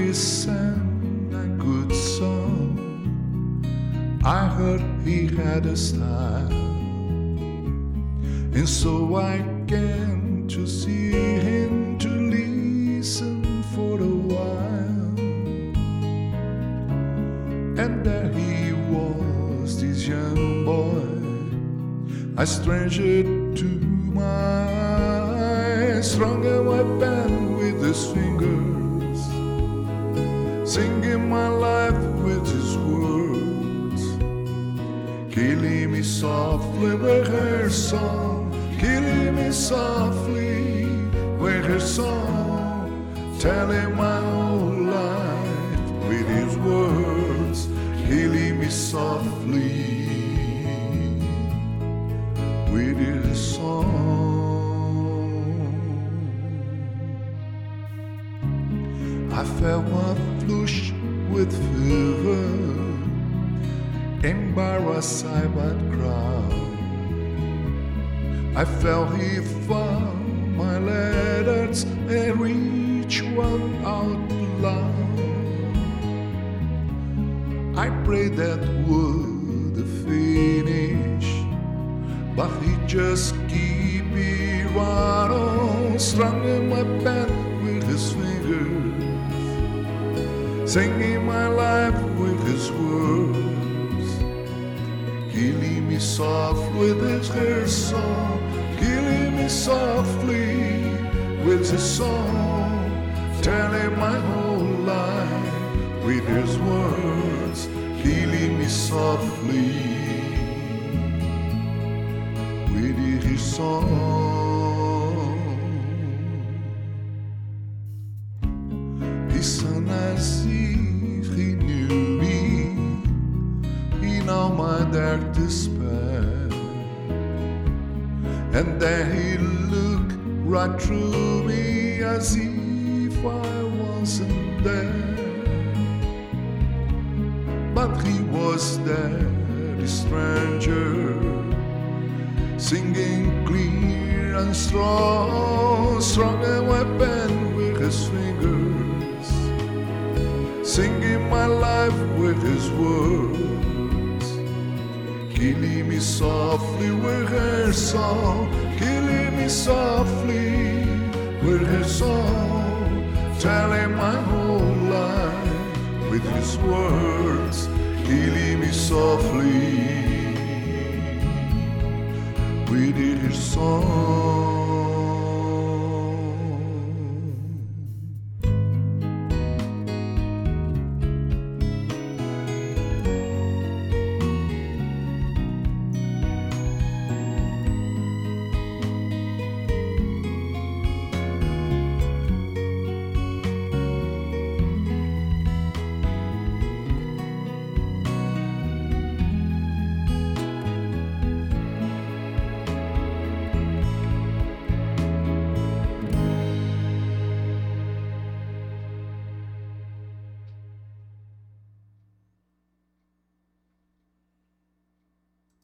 he sang a good song. I heard he had a style, and so I came to see him to listen for a while. And there he was, this young boy, a stranger to my a weapon with his fingers, singing my life with his words, killing me softly with her song, killing me softly with her song, telling my whole life with his words, killing me softly with I felt one flush with fever, embarrassed I but crowd. I felt he found my letters and reach one out loud. I prayed that would finish, but he just keep it right on, in my pen with his fingers, singing my life with his words, killing me soft with his hair song, killing me softly with his song, telling my whole life with his words, killing me softly with his song. He know my dark despair, and then he looked right through me as if I wasn't there. But he was there, the stranger, singing clear and strong, strong and weapon with his fingers, singing my life with his words, killing me softly with her song, killing me softly with her song, telling my whole life with his words, killing me softly with his song.